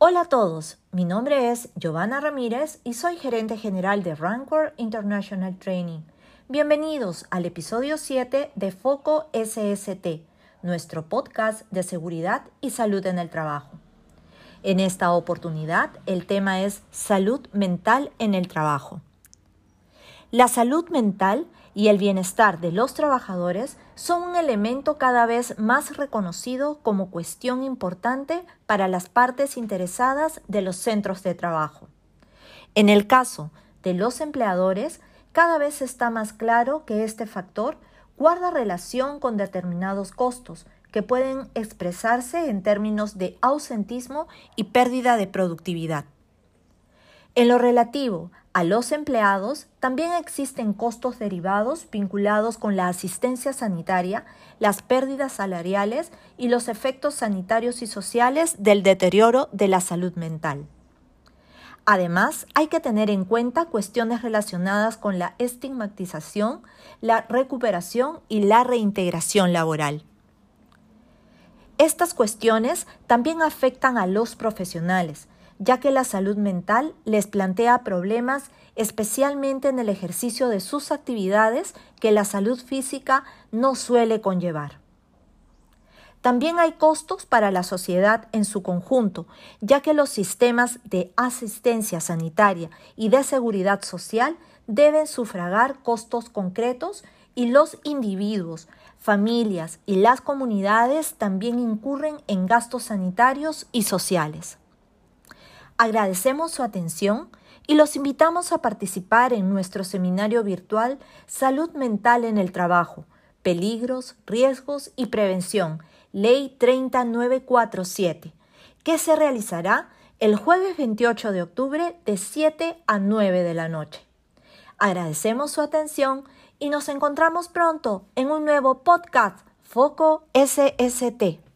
Hola a todos, mi nombre es Giovanna Ramírez y soy gerente general de Rancor International Training. Bienvenidos al episodio 7 de Foco SST, nuestro podcast de seguridad y salud en el trabajo. En esta oportunidad el tema es salud mental en el trabajo. La salud mental y el bienestar de los trabajadores son un elemento cada vez más reconocido como cuestión importante para las partes interesadas de los centros de trabajo. En el caso de los empleadores, cada vez está más claro que este factor guarda relación con determinados costos que pueden expresarse en términos de ausentismo y pérdida de productividad. En lo relativo a los empleados, también existen costos derivados vinculados con la asistencia sanitaria, las pérdidas salariales y los efectos sanitarios y sociales del deterioro de la salud mental. Además, hay que tener en cuenta cuestiones relacionadas con la estigmatización, la recuperación y la reintegración laboral. Estas cuestiones también afectan a los profesionales, ya que la salud mental les plantea problemas especialmente en el ejercicio de sus actividades que la salud física no suele conllevar. También hay costos para la sociedad en su conjunto, ya que los sistemas de asistencia sanitaria y de seguridad social deben sufragar costos concretos y los individuos, familias y las comunidades también incurren en gastos sanitarios y sociales. Agradecemos su atención y los invitamos a participar en nuestro seminario virtual Salud Mental en el Trabajo, Peligros, Riesgos y Prevención, Ley 30947, que se realizará el jueves 28 de octubre de 7 a 9 de la noche. Agradecemos su atención y nos encontramos pronto en un nuevo podcast Foco SST.